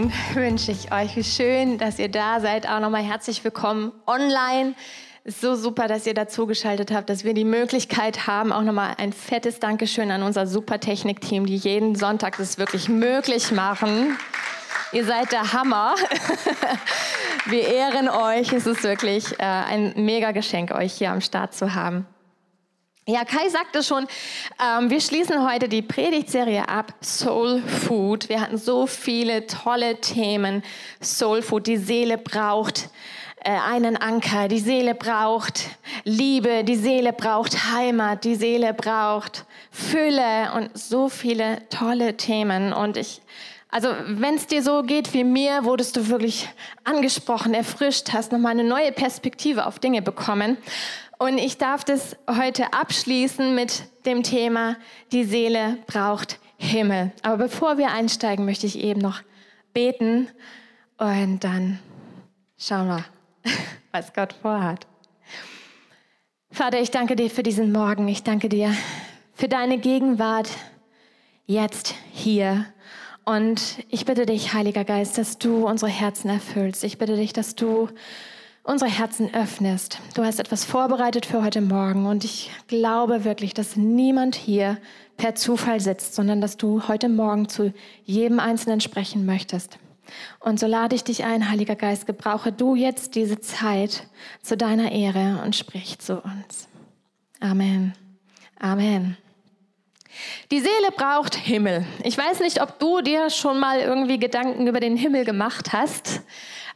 Wünsche ich euch. Wie schön, dass ihr da seid. Auch nochmal herzlich willkommen online. Ist so super, dass ihr dazugeschaltet habt, dass wir die Möglichkeit haben. Auch nochmal ein fettes Dankeschön an unser super Technikteam, die jeden Sonntag das wirklich möglich machen. Ihr seid der Hammer. Wir ehren euch. Es ist wirklich äh, ein mega Geschenk, euch hier am Start zu haben. Ja, Kai sagte schon, ähm, wir schließen heute die Predigtserie ab, Soul Food. Wir hatten so viele tolle Themen. Soul Food, die Seele braucht äh, einen Anker, die Seele braucht Liebe, die Seele braucht Heimat, die Seele braucht Fülle und so viele tolle Themen. Und ich, also wenn es dir so geht wie mir, wurdest du wirklich angesprochen, erfrischt, hast nochmal eine neue Perspektive auf Dinge bekommen. Und ich darf das heute abschließen mit dem Thema, die Seele braucht Himmel. Aber bevor wir einsteigen, möchte ich eben noch beten und dann schauen wir, was Gott vorhat. Vater, ich danke dir für diesen Morgen. Ich danke dir für deine Gegenwart jetzt hier. Und ich bitte dich, Heiliger Geist, dass du unsere Herzen erfüllst. Ich bitte dich, dass du unsere Herzen öffnest. Du hast etwas vorbereitet für heute Morgen und ich glaube wirklich, dass niemand hier per Zufall sitzt, sondern dass du heute Morgen zu jedem Einzelnen sprechen möchtest. Und so lade ich dich ein, Heiliger Geist, gebrauche du jetzt diese Zeit zu deiner Ehre und sprich zu uns. Amen. Amen. Die Seele braucht Himmel. Ich weiß nicht, ob du dir schon mal irgendwie Gedanken über den Himmel gemacht hast.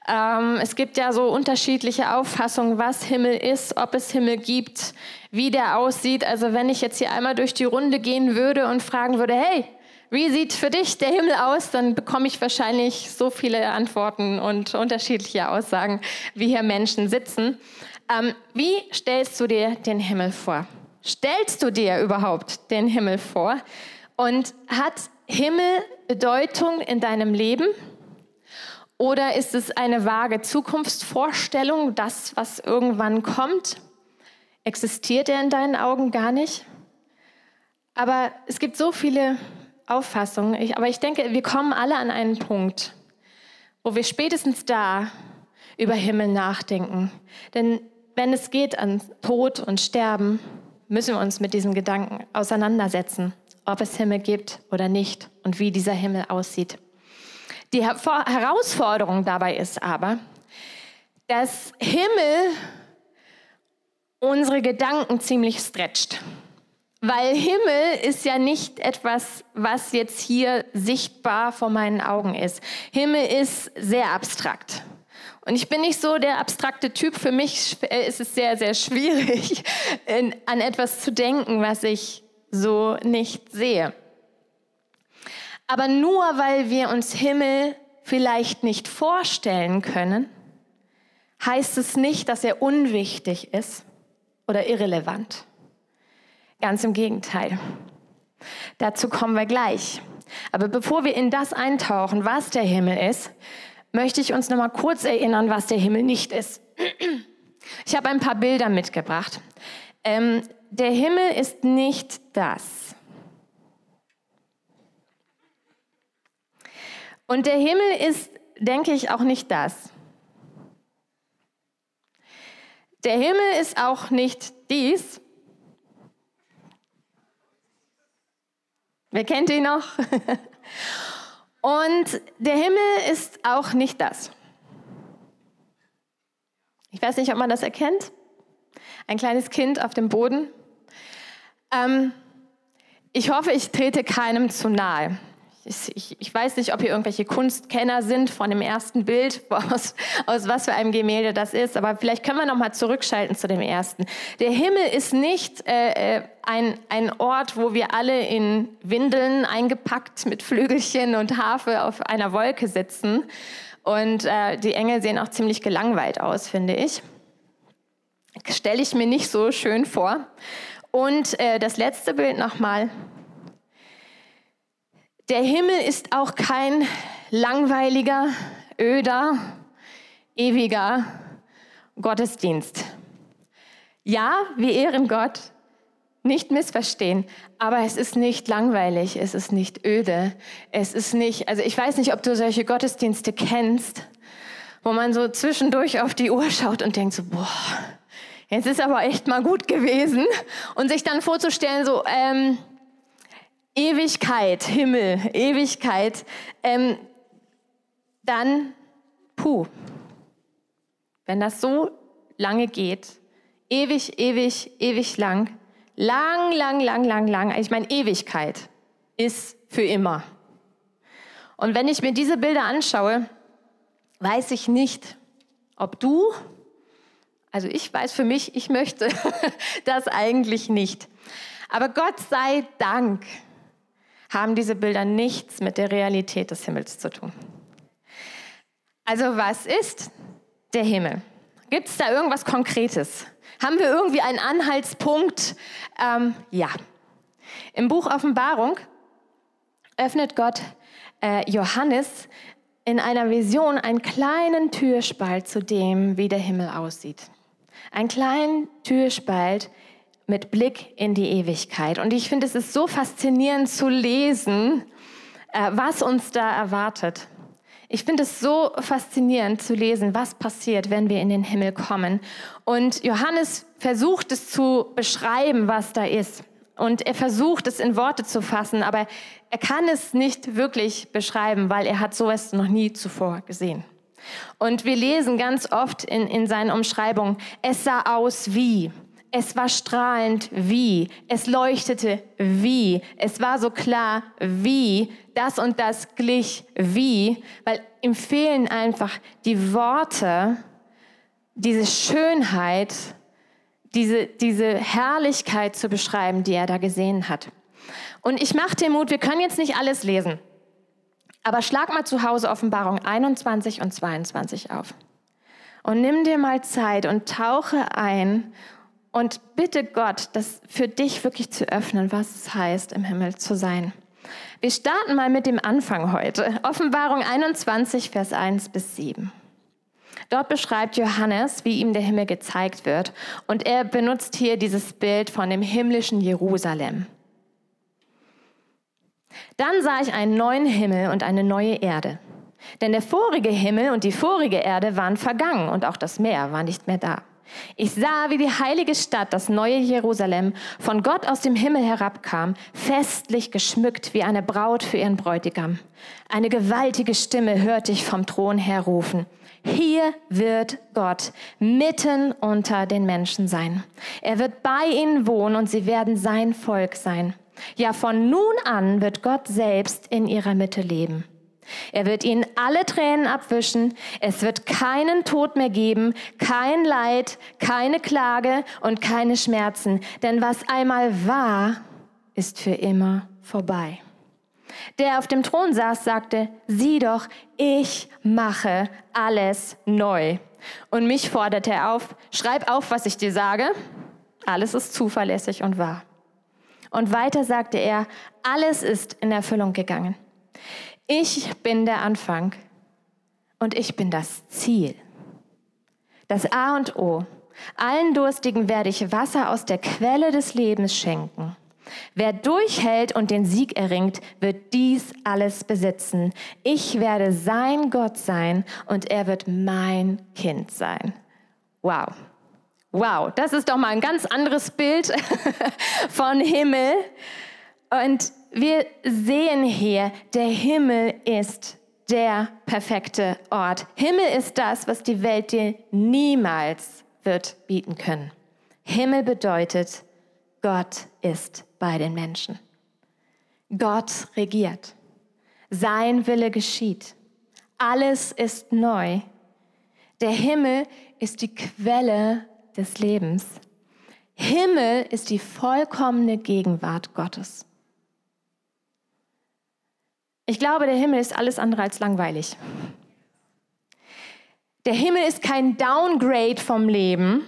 Ähm, es gibt ja so unterschiedliche Auffassungen, was Himmel ist, ob es Himmel gibt, wie der aussieht. Also wenn ich jetzt hier einmal durch die Runde gehen würde und fragen würde, hey, wie sieht für dich der Himmel aus? Dann bekomme ich wahrscheinlich so viele Antworten und unterschiedliche Aussagen, wie hier Menschen sitzen. Ähm, wie stellst du dir den Himmel vor? Stellst du dir überhaupt den Himmel vor? Und hat Himmel Bedeutung in deinem Leben? Oder ist es eine vage Zukunftsvorstellung, das, was irgendwann kommt? Existiert er in deinen Augen gar nicht? Aber es gibt so viele Auffassungen. Ich, aber ich denke, wir kommen alle an einen Punkt, wo wir spätestens da über Himmel nachdenken. Denn wenn es geht an Tod und Sterben, müssen wir uns mit diesem Gedanken auseinandersetzen, ob es Himmel gibt oder nicht und wie dieser Himmel aussieht. Die Herausforderung dabei ist aber, dass Himmel unsere Gedanken ziemlich stretcht. Weil Himmel ist ja nicht etwas, was jetzt hier sichtbar vor meinen Augen ist. Himmel ist sehr abstrakt. Und ich bin nicht so der abstrakte Typ. Für mich ist es sehr, sehr schwierig, an etwas zu denken, was ich so nicht sehe. Aber nur weil wir uns Himmel vielleicht nicht vorstellen können, heißt es nicht, dass er unwichtig ist oder irrelevant. Ganz im Gegenteil. Dazu kommen wir gleich. Aber bevor wir in das eintauchen, was der Himmel ist, möchte ich uns noch mal kurz erinnern, was der Himmel nicht ist. Ich habe ein paar Bilder mitgebracht. Ähm, der Himmel ist nicht das. Und der Himmel ist, denke ich, auch nicht das. Der Himmel ist auch nicht dies. Wer kennt ihn noch? Und der Himmel ist auch nicht das. Ich weiß nicht, ob man das erkennt. Ein kleines Kind auf dem Boden. Ähm, ich hoffe, ich trete keinem zu nahe ich, ich, weiß nicht, ob hier irgendwelche Kunstkenner sind von dem ersten Bild, aus, aus was für einem Gemälde das ist, aber vielleicht können wir noch mal zurückschalten zu dem ersten. Der Himmel ist nicht äh, äh, ein, ein Ort, wo wir alle in Windeln eingepackt mit Flügelchen und Harfe auf einer Wolke sitzen. Und äh, die Engel sehen auch ziemlich gelangweilt aus, finde ich. Stelle ich mir nicht so schön vor. Und äh, das letzte Bild nochmal. Der Himmel ist auch kein langweiliger, öder, ewiger Gottesdienst. Ja, wir ehren Gott, nicht missverstehen, aber es ist nicht langweilig, es ist nicht öde, es ist nicht, also ich weiß nicht, ob du solche Gottesdienste kennst, wo man so zwischendurch auf die Uhr schaut und denkt so, boah, jetzt ist aber echt mal gut gewesen und sich dann vorzustellen so, ähm, Ewigkeit, Himmel, Ewigkeit, ähm, dann, puh, wenn das so lange geht, ewig, ewig, ewig lang, lang, lang, lang, lang, lang, ich meine Ewigkeit ist für immer. Und wenn ich mir diese Bilder anschaue, weiß ich nicht, ob du, also ich weiß für mich, ich möchte das eigentlich nicht. Aber Gott sei Dank haben diese Bilder nichts mit der Realität des Himmels zu tun. Also was ist der Himmel? Gibt es da irgendwas Konkretes? Haben wir irgendwie einen Anhaltspunkt? Ähm, ja. Im Buch Offenbarung öffnet Gott äh, Johannes in einer Vision einen kleinen Türspalt zu dem, wie der Himmel aussieht. Einen kleinen Türspalt mit Blick in die Ewigkeit. Und ich finde, es ist so faszinierend zu lesen, äh, was uns da erwartet. Ich finde es so faszinierend zu lesen, was passiert, wenn wir in den Himmel kommen. Und Johannes versucht es zu beschreiben, was da ist. Und er versucht es in Worte zu fassen, aber er kann es nicht wirklich beschreiben, weil er hat sowas noch nie zuvor gesehen. Und wir lesen ganz oft in, in seinen Umschreibungen, es sah aus wie, es war strahlend wie, es leuchtete wie, es war so klar wie, das und das glich wie, weil ihm fehlen einfach die Worte, diese Schönheit, diese, diese Herrlichkeit zu beschreiben, die er da gesehen hat. Und ich mache dir Mut, wir können jetzt nicht alles lesen, aber schlag mal zu Hause Offenbarung 21 und 22 auf. Und nimm dir mal Zeit und tauche ein und bitte Gott, das für dich wirklich zu öffnen, was es heißt, im Himmel zu sein. Wir starten mal mit dem Anfang heute. Offenbarung 21, Vers 1 bis 7. Dort beschreibt Johannes, wie ihm der Himmel gezeigt wird. Und er benutzt hier dieses Bild von dem himmlischen Jerusalem. Dann sah ich einen neuen Himmel und eine neue Erde. Denn der vorige Himmel und die vorige Erde waren vergangen und auch das Meer war nicht mehr da. Ich sah, wie die heilige Stadt, das neue Jerusalem, von Gott aus dem Himmel herabkam, festlich geschmückt wie eine Braut für ihren Bräutigam. Eine gewaltige Stimme hörte ich vom Thron her rufen. Hier wird Gott mitten unter den Menschen sein. Er wird bei ihnen wohnen und sie werden sein Volk sein. Ja, von nun an wird Gott selbst in ihrer Mitte leben. Er wird ihnen alle Tränen abwischen. Es wird keinen Tod mehr geben, kein Leid, keine Klage und keine Schmerzen. Denn was einmal war, ist für immer vorbei. Der auf dem Thron saß, sagte, sieh doch, ich mache alles neu. Und mich forderte er auf, schreib auf, was ich dir sage. Alles ist zuverlässig und wahr. Und weiter sagte er, alles ist in Erfüllung gegangen. Ich bin der Anfang und ich bin das Ziel. Das A und O. Allen Durstigen werde ich Wasser aus der Quelle des Lebens schenken. Wer durchhält und den Sieg erringt, wird dies alles besitzen. Ich werde sein Gott sein und er wird mein Kind sein. Wow. Wow, das ist doch mal ein ganz anderes Bild von Himmel. Und wir sehen hier, der Himmel ist der perfekte Ort. Himmel ist das, was die Welt dir niemals wird bieten können. Himmel bedeutet, Gott ist bei den Menschen. Gott regiert. Sein Wille geschieht. Alles ist neu. Der Himmel ist die Quelle des Lebens. Himmel ist die vollkommene Gegenwart Gottes. Ich glaube, der Himmel ist alles andere als langweilig. Der Himmel ist kein Downgrade vom Leben.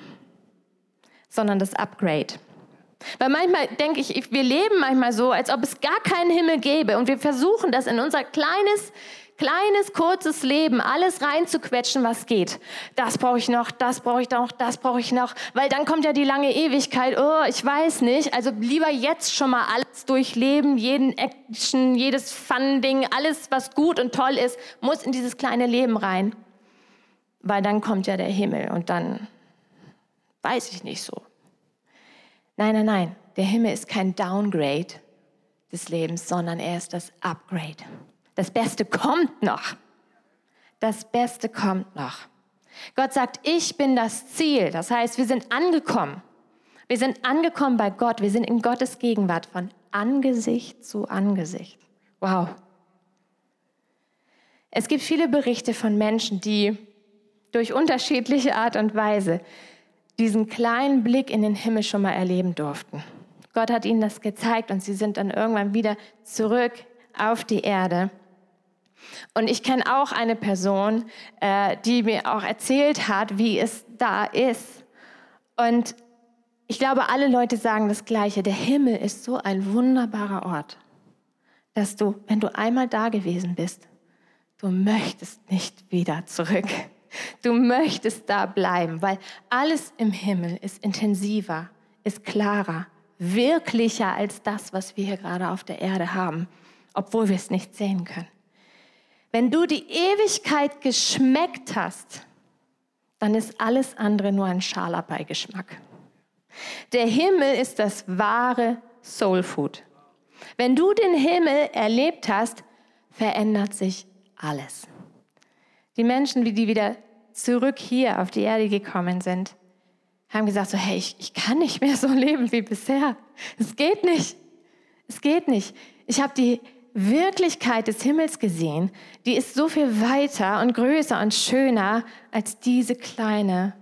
sondern das Upgrade. Weil manchmal denke ich, wir leben manchmal so, als ob es gar keinen Himmel gäbe und wir versuchen das in unser kleines, kleines, kurzes Leben alles reinzuquetschen, was geht. Das brauche ich noch, das brauche ich noch, das brauche ich noch, weil dann kommt ja die lange Ewigkeit. Oh, ich weiß nicht. Also lieber jetzt schon mal alles durchleben, jeden Action, jedes Fun-Ding, alles, was gut und toll ist, muss in dieses kleine Leben rein. Weil dann kommt ja der Himmel und dann weiß ich nicht so. Nein, nein, nein. Der Himmel ist kein Downgrade des Lebens, sondern er ist das Upgrade. Das Beste kommt noch. Das Beste kommt noch. Gott sagt, ich bin das Ziel. Das heißt, wir sind angekommen. Wir sind angekommen bei Gott. Wir sind in Gottes Gegenwart von Angesicht zu Angesicht. Wow. Es gibt viele Berichte von Menschen, die durch unterschiedliche Art und Weise diesen kleinen Blick in den Himmel schon mal erleben durften. Gott hat ihnen das gezeigt und sie sind dann irgendwann wieder zurück auf die Erde. Und ich kenne auch eine Person, äh, die mir auch erzählt hat, wie es da ist. Und ich glaube, alle Leute sagen das Gleiche. Der Himmel ist so ein wunderbarer Ort, dass du, wenn du einmal da gewesen bist, du möchtest nicht wieder zurück. Du möchtest da bleiben, weil alles im Himmel ist intensiver, ist klarer, wirklicher als das, was wir hier gerade auf der Erde haben, obwohl wir es nicht sehen können. Wenn du die Ewigkeit geschmeckt hast, dann ist alles andere nur ein schaler Beigeschmack. Der Himmel ist das wahre Soul Food. Wenn du den Himmel erlebt hast, verändert sich alles. Die Menschen, die wieder zurück hier auf die Erde gekommen sind, haben gesagt so, hey, ich, ich kann nicht mehr so leben wie bisher. Es geht nicht. Es geht nicht. Ich habe die Wirklichkeit des Himmels gesehen, die ist so viel weiter und größer und schöner als diese kleine,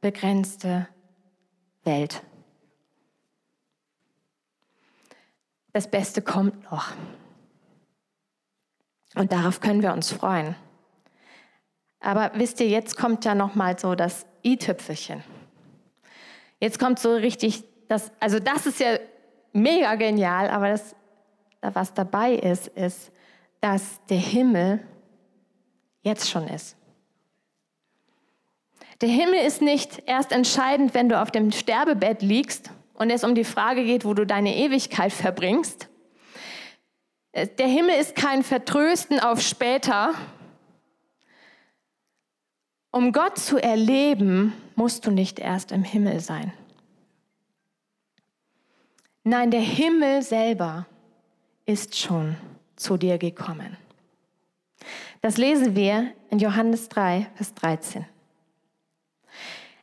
begrenzte Welt. Das Beste kommt noch. Und darauf können wir uns freuen. Aber wisst ihr, jetzt kommt ja noch mal so das i-Tüpfelchen. Jetzt kommt so richtig das, also das ist ja mega genial, aber das, was dabei ist, ist, dass der Himmel jetzt schon ist. Der Himmel ist nicht erst entscheidend, wenn du auf dem Sterbebett liegst und es um die Frage geht, wo du deine Ewigkeit verbringst. Der Himmel ist kein Vertrösten auf später, um Gott zu erleben, musst du nicht erst im Himmel sein. Nein, der Himmel selber ist schon zu dir gekommen. Das lesen wir in Johannes 3, Vers 13.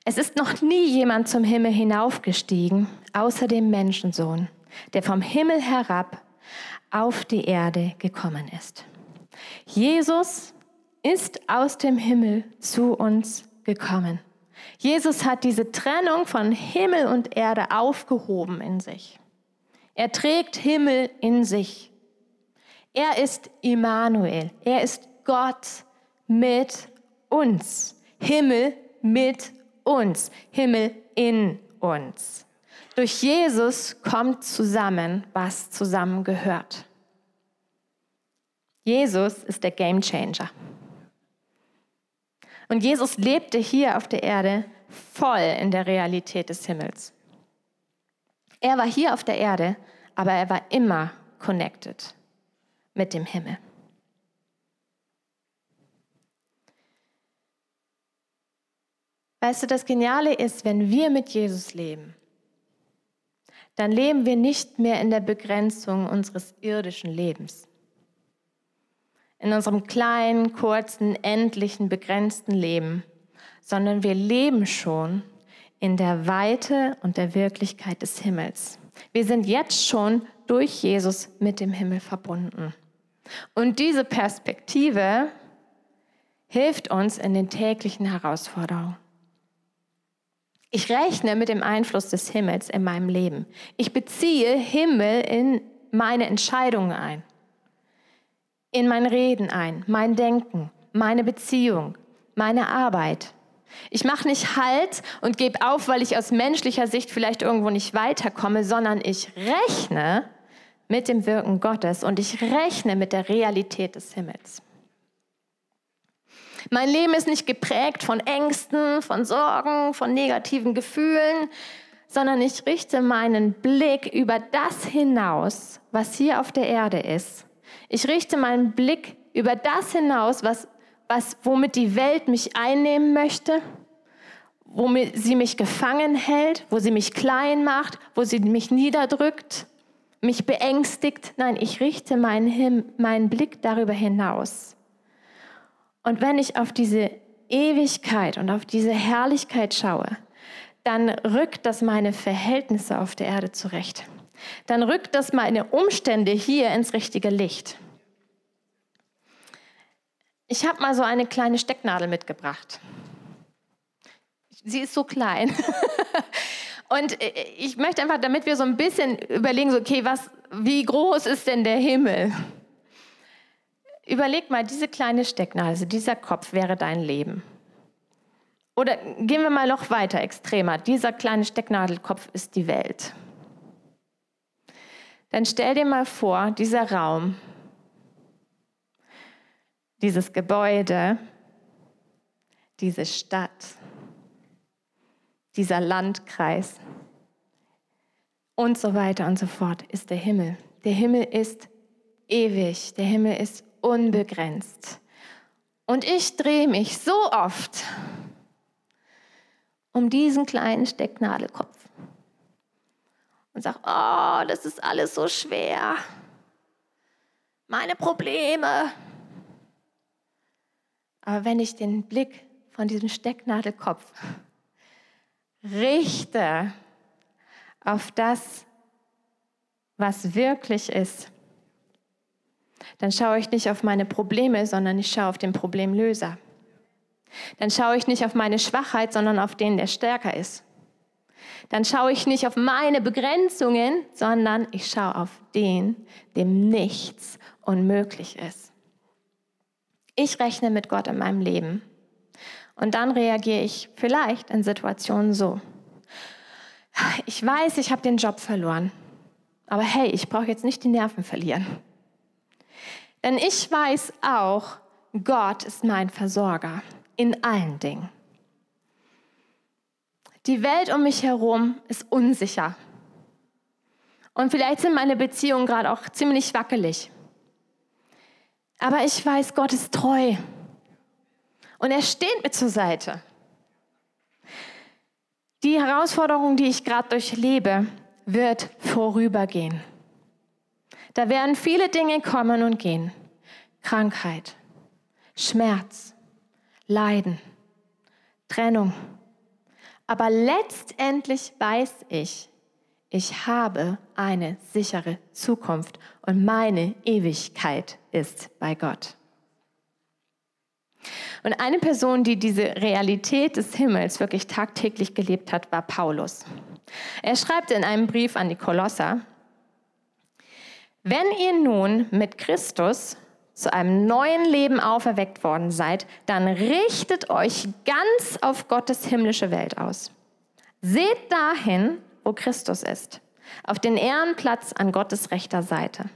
Es ist noch nie jemand zum Himmel hinaufgestiegen, außer dem Menschensohn, der vom Himmel herab auf die Erde gekommen ist. Jesus ist aus dem Himmel zu uns gekommen. Jesus hat diese Trennung von Himmel und Erde aufgehoben in sich. Er trägt Himmel in sich. Er ist Immanuel. Er ist Gott mit uns. Himmel mit uns. Himmel in uns. Durch Jesus kommt zusammen, was zusammengehört. Jesus ist der Gamechanger. Und Jesus lebte hier auf der Erde voll in der Realität des Himmels. Er war hier auf der Erde, aber er war immer connected mit dem Himmel. Weißt du, das Geniale ist, wenn wir mit Jesus leben, dann leben wir nicht mehr in der Begrenzung unseres irdischen Lebens in unserem kleinen, kurzen, endlichen, begrenzten Leben, sondern wir leben schon in der Weite und der Wirklichkeit des Himmels. Wir sind jetzt schon durch Jesus mit dem Himmel verbunden. Und diese Perspektive hilft uns in den täglichen Herausforderungen. Ich rechne mit dem Einfluss des Himmels in meinem Leben. Ich beziehe Himmel in meine Entscheidungen ein in mein Reden ein, mein Denken, meine Beziehung, meine Arbeit. Ich mache nicht Halt und gebe auf, weil ich aus menschlicher Sicht vielleicht irgendwo nicht weiterkomme, sondern ich rechne mit dem Wirken Gottes und ich rechne mit der Realität des Himmels. Mein Leben ist nicht geprägt von Ängsten, von Sorgen, von negativen Gefühlen, sondern ich richte meinen Blick über das hinaus, was hier auf der Erde ist. Ich richte meinen Blick über das hinaus, was, was, womit die Welt mich einnehmen möchte, womit sie mich gefangen hält, wo sie mich klein macht, wo sie mich niederdrückt, mich beängstigt. Nein, ich richte meinen, meinen Blick darüber hinaus. Und wenn ich auf diese Ewigkeit und auf diese Herrlichkeit schaue, dann rückt das meine Verhältnisse auf der Erde zurecht. Dann rückt das meine Umstände hier ins richtige Licht. Ich habe mal so eine kleine Stecknadel mitgebracht. Sie ist so klein. Und äh, ich möchte einfach, damit wir so ein bisschen überlegen, so, okay, was, wie groß ist denn der Himmel? Überleg mal, diese kleine Stecknadel, also dieser Kopf wäre dein Leben. Oder gehen wir mal noch weiter, extremer. Dieser kleine Stecknadelkopf ist die Welt. Dann stell dir mal vor, dieser Raum, dieses Gebäude, diese Stadt, dieser Landkreis und so weiter und so fort ist der Himmel. Der Himmel ist ewig, der Himmel ist unbegrenzt. Und ich drehe mich so oft um diesen kleinen Stecknadelkopf und sage, oh, das ist alles so schwer. Meine Probleme. Aber wenn ich den Blick von diesem Stecknadelkopf richte auf das, was wirklich ist, dann schaue ich nicht auf meine Probleme, sondern ich schaue auf den Problemlöser. Dann schaue ich nicht auf meine Schwachheit, sondern auf den, der stärker ist. Dann schaue ich nicht auf meine Begrenzungen, sondern ich schaue auf den, dem nichts unmöglich ist. Ich rechne mit Gott in meinem Leben. Und dann reagiere ich vielleicht in Situationen so. Ich weiß, ich habe den Job verloren. Aber hey, ich brauche jetzt nicht die Nerven verlieren. Denn ich weiß auch, Gott ist mein Versorger in allen Dingen. Die Welt um mich herum ist unsicher. Und vielleicht sind meine Beziehungen gerade auch ziemlich wackelig. Aber ich weiß, Gott ist treu. Und er steht mir zur Seite. Die Herausforderung, die ich gerade durchlebe, wird vorübergehen. Da werden viele Dinge kommen und gehen. Krankheit, Schmerz, Leiden, Trennung. Aber letztendlich weiß ich, ich habe eine sichere Zukunft und meine Ewigkeit ist bei Gott. Und eine Person, die diese Realität des Himmels wirklich tagtäglich gelebt hat, war Paulus. Er schreibt in einem Brief an die Kolosser, wenn ihr nun mit Christus zu einem neuen Leben auferweckt worden seid, dann richtet euch ganz auf Gottes himmlische Welt aus. Seht dahin, wo Christus ist, auf den Ehrenplatz an Gottes rechter Seite.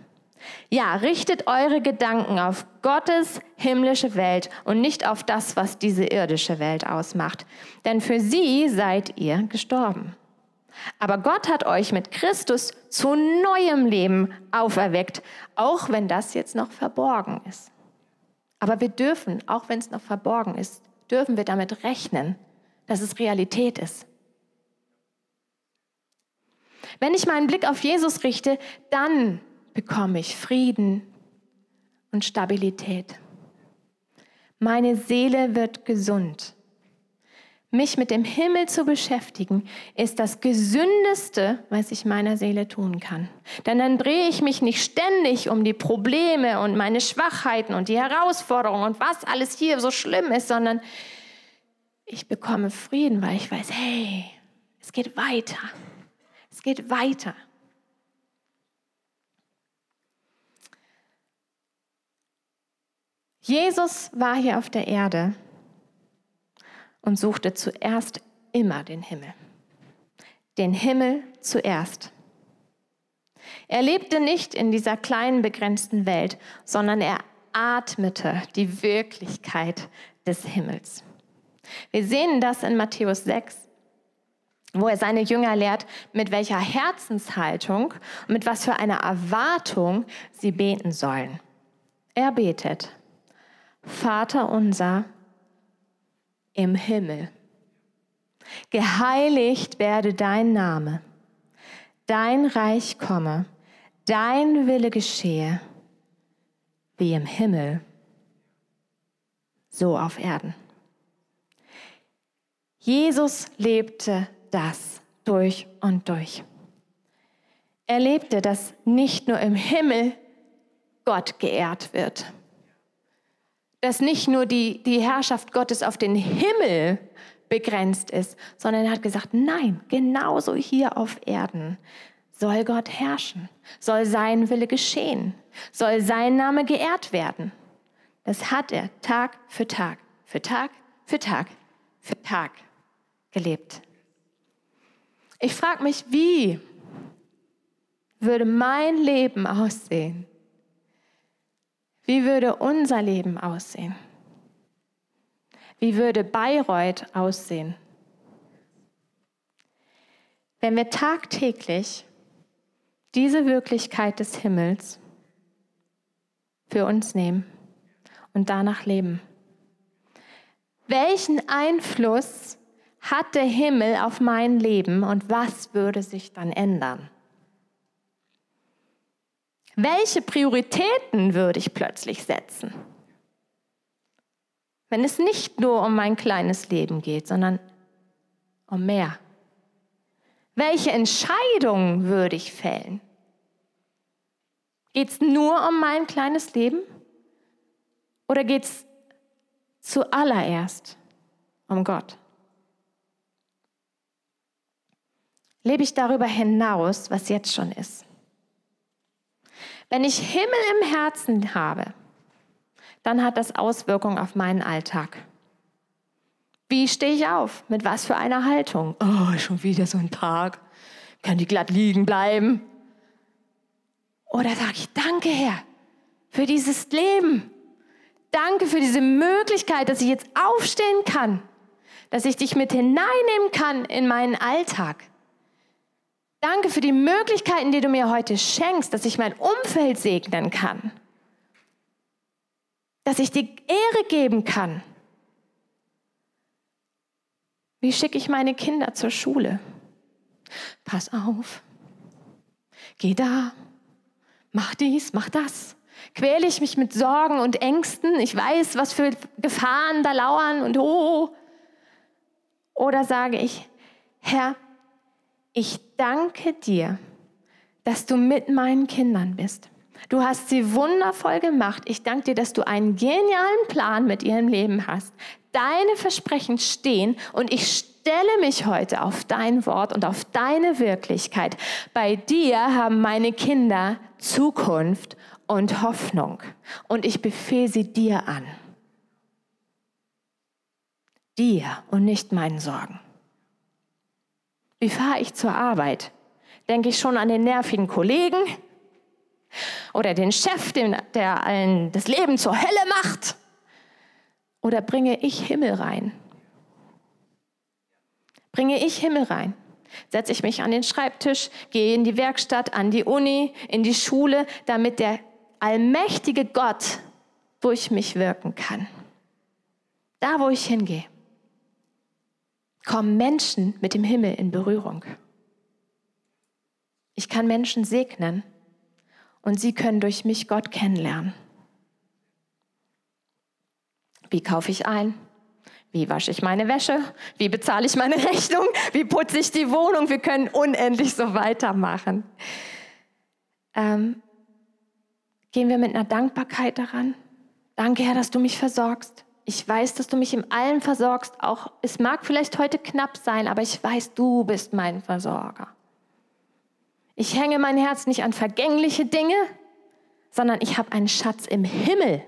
Ja, richtet eure Gedanken auf Gottes himmlische Welt und nicht auf das, was diese irdische Welt ausmacht. Denn für sie seid ihr gestorben. Aber Gott hat euch mit Christus zu neuem Leben auferweckt, auch wenn das jetzt noch verborgen ist. Aber wir dürfen, auch wenn es noch verborgen ist, dürfen wir damit rechnen, dass es Realität ist. Wenn ich meinen Blick auf Jesus richte, dann bekomme ich Frieden und Stabilität. Meine Seele wird gesund. Mich mit dem Himmel zu beschäftigen, ist das Gesündeste, was ich meiner Seele tun kann. Denn dann drehe ich mich nicht ständig um die Probleme und meine Schwachheiten und die Herausforderungen und was alles hier so schlimm ist, sondern ich bekomme Frieden, weil ich weiß, hey, es geht weiter. Es geht weiter. Jesus war hier auf der Erde und suchte zuerst immer den Himmel. Den Himmel zuerst. Er lebte nicht in dieser kleinen begrenzten Welt, sondern er atmete die Wirklichkeit des Himmels. Wir sehen das in Matthäus 6, wo er seine Jünger lehrt, mit welcher Herzenshaltung und mit was für einer Erwartung sie beten sollen. Er betet, Vater unser im Himmel, geheiligt werde dein Name, dein Reich komme, dein Wille geschehe, wie im Himmel, so auf Erden. Jesus lebte das durch und durch. Er lebte, dass nicht nur im Himmel Gott geehrt wird, dass nicht nur die, die Herrschaft Gottes auf den Himmel begrenzt ist, sondern er hat gesagt, nein, genauso hier auf Erden soll Gott herrschen, soll sein Wille geschehen, soll sein Name geehrt werden. Das hat er Tag für Tag, für Tag, für Tag, für Tag gelebt. Ich frage mich, wie würde mein Leben aussehen? Wie würde unser Leben aussehen? Wie würde Bayreuth aussehen? Wenn wir tagtäglich diese Wirklichkeit des Himmels für uns nehmen und danach leben. Welchen Einfluss hat der Himmel auf mein Leben und was würde sich dann ändern? Welche Prioritäten würde ich plötzlich setzen? Wenn es nicht nur um mein kleines Leben geht, sondern um mehr. Welche Entscheidungen würde ich fällen? Geht es nur um mein kleines Leben? Oder geht es zuallererst um Gott? Lebe ich darüber hinaus, was jetzt schon ist? Wenn ich Himmel im Herzen habe, dann hat das Auswirkungen auf meinen Alltag. Wie stehe ich auf? Mit was für einer Haltung? Oh, schon wieder so ein Tag. Kann die glatt liegen bleiben? Oder sage ich, danke Herr für dieses Leben. Danke für diese Möglichkeit, dass ich jetzt aufstehen kann, dass ich dich mit hineinnehmen kann in meinen Alltag. Danke für die Möglichkeiten, die du mir heute schenkst, dass ich mein Umfeld segnen kann. Dass ich dir Ehre geben kann. Wie schicke ich meine Kinder zur Schule? Pass auf. Geh da. Mach dies, mach das. Quäle ich mich mit Sorgen und Ängsten? Ich weiß, was für Gefahren da lauern und oh. Oder sage ich, Herr, ich danke dir, dass du mit meinen Kindern bist. Du hast sie wundervoll gemacht. Ich danke dir, dass du einen genialen Plan mit ihrem Leben hast. Deine Versprechen stehen und ich stelle mich heute auf dein Wort und auf deine Wirklichkeit. Bei dir haben meine Kinder Zukunft und Hoffnung und ich befehle sie dir an. Dir und nicht meinen Sorgen. Wie fahre ich zur Arbeit? Denke ich schon an den nervigen Kollegen oder den Chef, der allen das Leben zur Hölle macht? Oder bringe ich Himmel rein? Bringe ich Himmel rein? Setze ich mich an den Schreibtisch, gehe in die Werkstatt, an die Uni, in die Schule, damit der allmächtige Gott durch mich wirken kann. Da, wo ich hingehe kommen Menschen mit dem Himmel in Berührung. Ich kann Menschen segnen und sie können durch mich Gott kennenlernen. Wie kaufe ich ein? Wie wasche ich meine Wäsche? Wie bezahle ich meine Rechnung? Wie putze ich die Wohnung? Wir können unendlich so weitermachen. Ähm, gehen wir mit einer Dankbarkeit daran? Danke, Herr, dass du mich versorgst ich weiß, dass du mich im Allen versorgst. Auch es mag vielleicht heute knapp sein, aber ich weiß, du bist mein Versorger. Ich hänge mein Herz nicht an vergängliche Dinge, sondern ich habe einen Schatz im Himmel.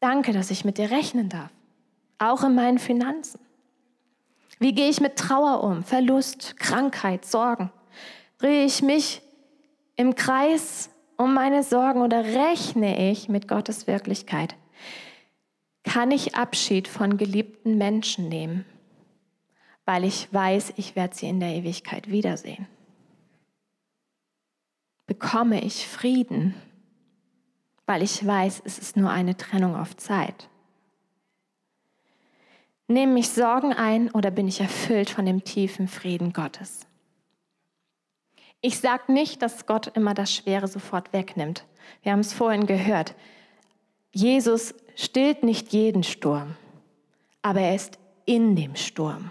Danke, dass ich mit dir rechnen darf. auch in meinen Finanzen? Wie gehe ich mit Trauer um, Verlust, Krankheit, Sorgen? Drehe ich mich im Kreis um meine Sorgen oder rechne ich mit Gottes Wirklichkeit? Kann ich Abschied von geliebten Menschen nehmen, weil ich weiß, ich werde sie in der Ewigkeit wiedersehen? Bekomme ich Frieden, weil ich weiß, es ist nur eine Trennung auf Zeit? Nehmen mich Sorgen ein oder bin ich erfüllt von dem tiefen Frieden Gottes? Ich sage nicht, dass Gott immer das Schwere sofort wegnimmt. Wir haben es vorhin gehört. Jesus stillt nicht jeden Sturm, aber er ist in dem Sturm.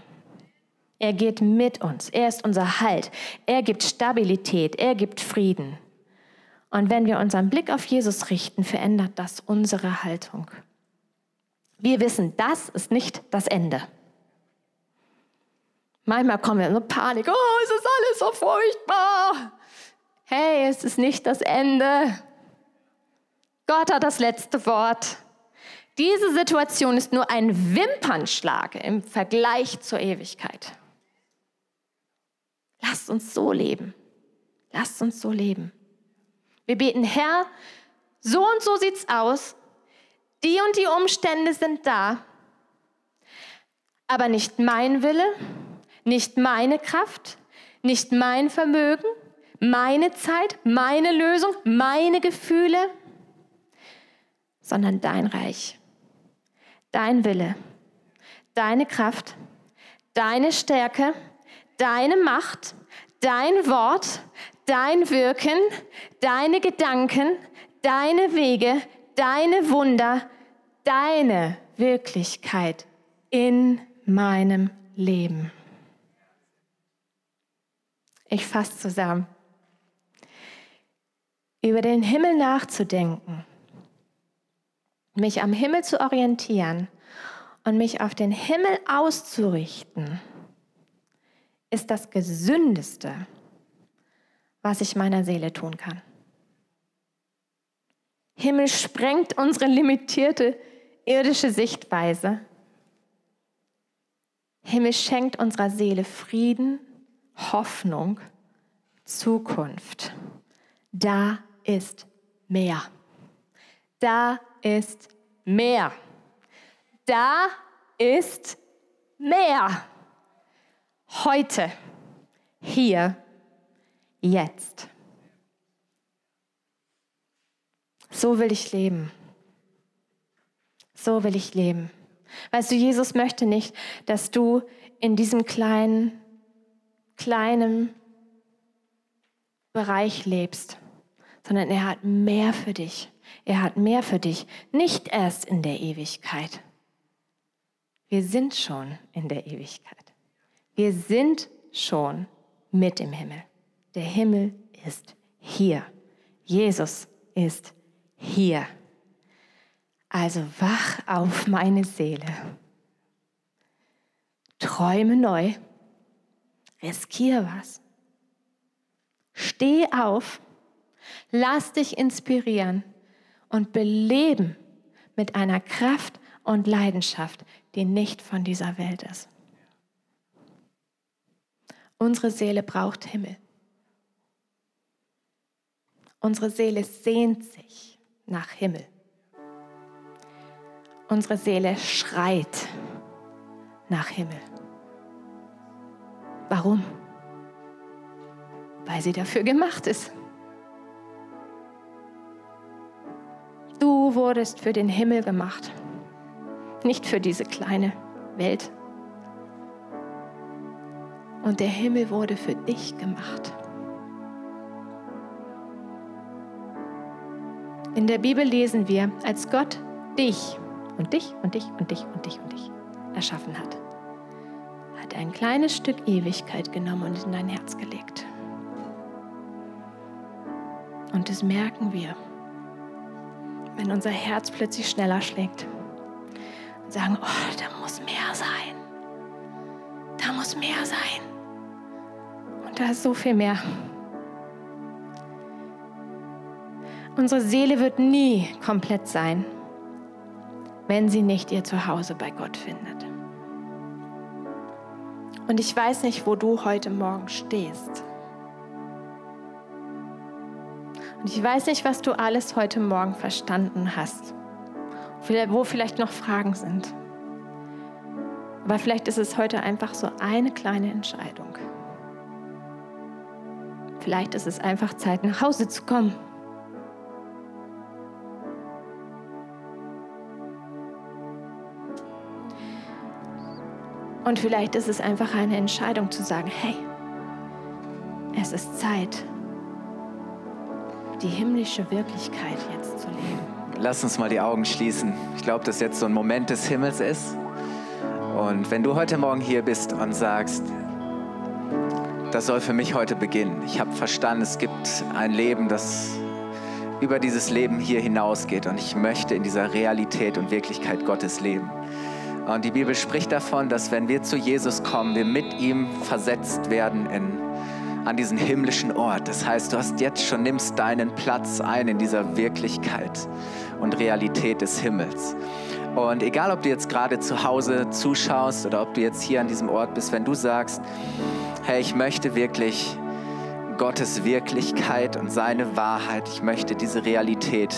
Er geht mit uns, er ist unser Halt, er gibt Stabilität, er gibt Frieden. Und wenn wir unseren Blick auf Jesus richten, verändert das unsere Haltung. Wir wissen, das ist nicht das Ende. Manchmal kommen wir in so Panik, oh, es ist alles so furchtbar. Hey, es ist nicht das Ende. Gott hat das letzte Wort. Diese Situation ist nur ein Wimpernschlag im Vergleich zur Ewigkeit. Lasst uns so leben. Lasst uns so leben. Wir beten, Herr, so und so sieht's aus. Die und die Umstände sind da. Aber nicht mein Wille, nicht meine Kraft, nicht mein Vermögen, meine Zeit, meine Lösung, meine Gefühle, sondern dein Reich, dein Wille, deine Kraft, deine Stärke, deine Macht, dein Wort, dein Wirken, deine Gedanken, deine Wege, deine Wunder, deine Wirklichkeit in meinem Leben. Ich fasse zusammen. Über den Himmel nachzudenken mich am Himmel zu orientieren und mich auf den Himmel auszurichten, ist das Gesündeste, was ich meiner Seele tun kann. Himmel sprengt unsere limitierte irdische Sichtweise. Himmel schenkt unserer Seele Frieden, Hoffnung, Zukunft. Da ist mehr. Da ist mehr. Da ist mehr. Heute, hier, jetzt. So will ich leben. So will ich leben. Weißt du, Jesus möchte nicht, dass du in diesem kleinen, kleinen Bereich lebst, sondern er hat mehr für dich. Er hat mehr für dich, nicht erst in der Ewigkeit. Wir sind schon in der Ewigkeit. Wir sind schon mit im Himmel. Der Himmel ist hier. Jesus ist hier. Also wach auf meine Seele. Träume neu. Riskiere was. Steh auf. Lass dich inspirieren und beleben mit einer Kraft und Leidenschaft, die nicht von dieser Welt ist. Unsere Seele braucht Himmel. Unsere Seele sehnt sich nach Himmel. Unsere Seele schreit nach Himmel. Warum? Weil sie dafür gemacht ist. Du wurdest für den Himmel gemacht, nicht für diese kleine Welt. Und der Himmel wurde für dich gemacht. In der Bibel lesen wir, als Gott dich und dich und dich und dich und dich und dich erschaffen hat, hat er ein kleines Stück Ewigkeit genommen und in dein Herz gelegt. Und das merken wir wenn unser Herz plötzlich schneller schlägt. Und sagen, oh, da muss mehr sein. Da muss mehr sein. Und da ist so viel mehr. Unsere Seele wird nie komplett sein, wenn sie nicht ihr Zuhause bei Gott findet. Und ich weiß nicht, wo du heute Morgen stehst. Und ich weiß nicht, was du alles heute Morgen verstanden hast, wo vielleicht noch Fragen sind. Aber vielleicht ist es heute einfach so eine kleine Entscheidung. Vielleicht ist es einfach Zeit, nach Hause zu kommen. Und vielleicht ist es einfach eine Entscheidung zu sagen, hey, es ist Zeit, die himmlische Wirklichkeit jetzt zu leben. Lass uns mal die Augen schließen. Ich glaube, dass jetzt so ein Moment des Himmels ist. Und wenn du heute Morgen hier bist und sagst, das soll für mich heute beginnen. Ich habe verstanden, es gibt ein Leben, das über dieses Leben hier hinausgeht und ich möchte in dieser Realität und Wirklichkeit Gottes leben. Und die Bibel spricht davon, dass wenn wir zu Jesus kommen, wir mit ihm versetzt werden in, an diesen himmlischen Ort. Das heißt, du hast jetzt schon, nimmst deinen Platz ein in dieser Wirklichkeit und Realität des Himmels. Und egal, ob du jetzt gerade zu Hause zuschaust oder ob du jetzt hier an diesem Ort bist, wenn du sagst, hey, ich möchte wirklich Gottes Wirklichkeit und seine Wahrheit, ich möchte diese Realität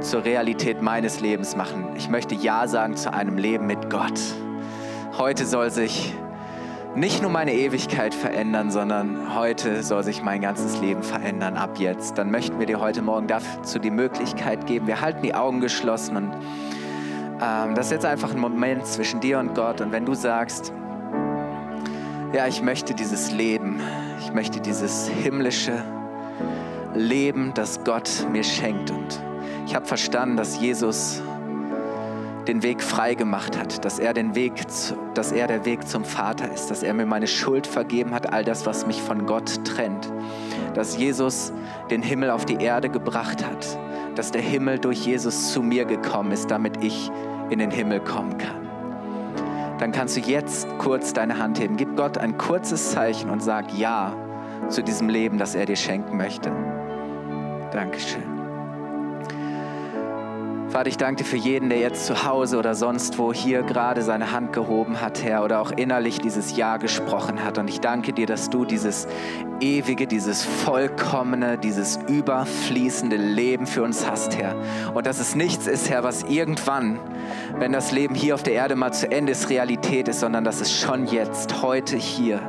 zur Realität meines Lebens machen. Ich möchte Ja sagen zu einem Leben mit Gott. Heute soll sich nicht nur meine Ewigkeit verändern, sondern heute soll sich mein ganzes Leben verändern ab jetzt. Dann möchten wir dir heute Morgen dazu die Möglichkeit geben. Wir halten die Augen geschlossen und ähm, das ist jetzt einfach ein Moment zwischen dir und Gott. Und wenn du sagst, ja, ich möchte dieses Leben, ich möchte dieses himmlische Leben, das Gott mir schenkt. Und ich habe verstanden, dass Jesus den Weg frei gemacht hat, dass er, den Weg, dass er der Weg zum Vater ist, dass er mir meine Schuld vergeben hat, all das, was mich von Gott trennt, dass Jesus den Himmel auf die Erde gebracht hat, dass der Himmel durch Jesus zu mir gekommen ist, damit ich in den Himmel kommen kann dann kannst du jetzt kurz deine Hand heben. Gib Gott ein kurzes Zeichen und sag Ja zu diesem Leben, das er dir schenken möchte. Dankeschön. Vater, ich danke dir für jeden, der jetzt zu Hause oder sonst wo hier gerade seine Hand gehoben hat, Herr, oder auch innerlich dieses Ja gesprochen hat. Und ich danke dir, dass du dieses ewige, dieses vollkommene, dieses überfließende Leben für uns hast, Herr. Und dass es nichts ist, Herr, was irgendwann, wenn das Leben hier auf der Erde mal zu Ende ist, Realität ist, sondern dass es schon jetzt, heute hier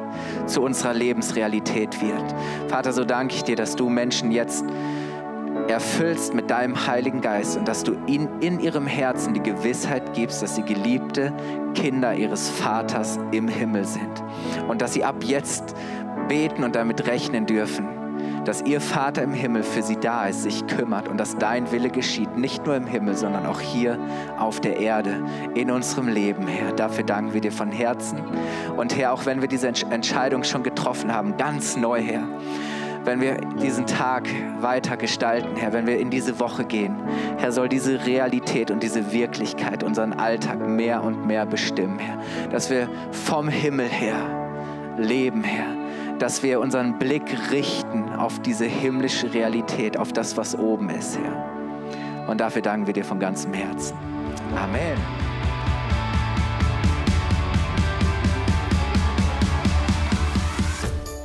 zu unserer Lebensrealität wird. Vater, so danke ich dir, dass du Menschen jetzt erfüllst mit deinem Heiligen Geist und dass du in, in ihrem Herzen die Gewissheit gibst, dass sie geliebte Kinder ihres Vaters im Himmel sind und dass sie ab jetzt beten und damit rechnen dürfen, dass ihr Vater im Himmel für sie da ist, sich kümmert und dass dein Wille geschieht, nicht nur im Himmel, sondern auch hier auf der Erde, in unserem Leben, Herr. Dafür danken wir dir von Herzen. Und Herr, auch wenn wir diese Entscheidung schon getroffen haben, ganz neu, Herr, wenn wir diesen Tag weiter gestalten, Herr, wenn wir in diese Woche gehen. Herr, soll diese Realität und diese Wirklichkeit unseren Alltag mehr und mehr bestimmen, Herr. Dass wir vom Himmel her leben, Herr. Dass wir unseren Blick richten auf diese himmlische Realität, auf das, was oben ist, Herr. Und dafür danken wir dir von ganzem Herzen. Amen.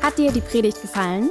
Hat dir die Predigt gefallen?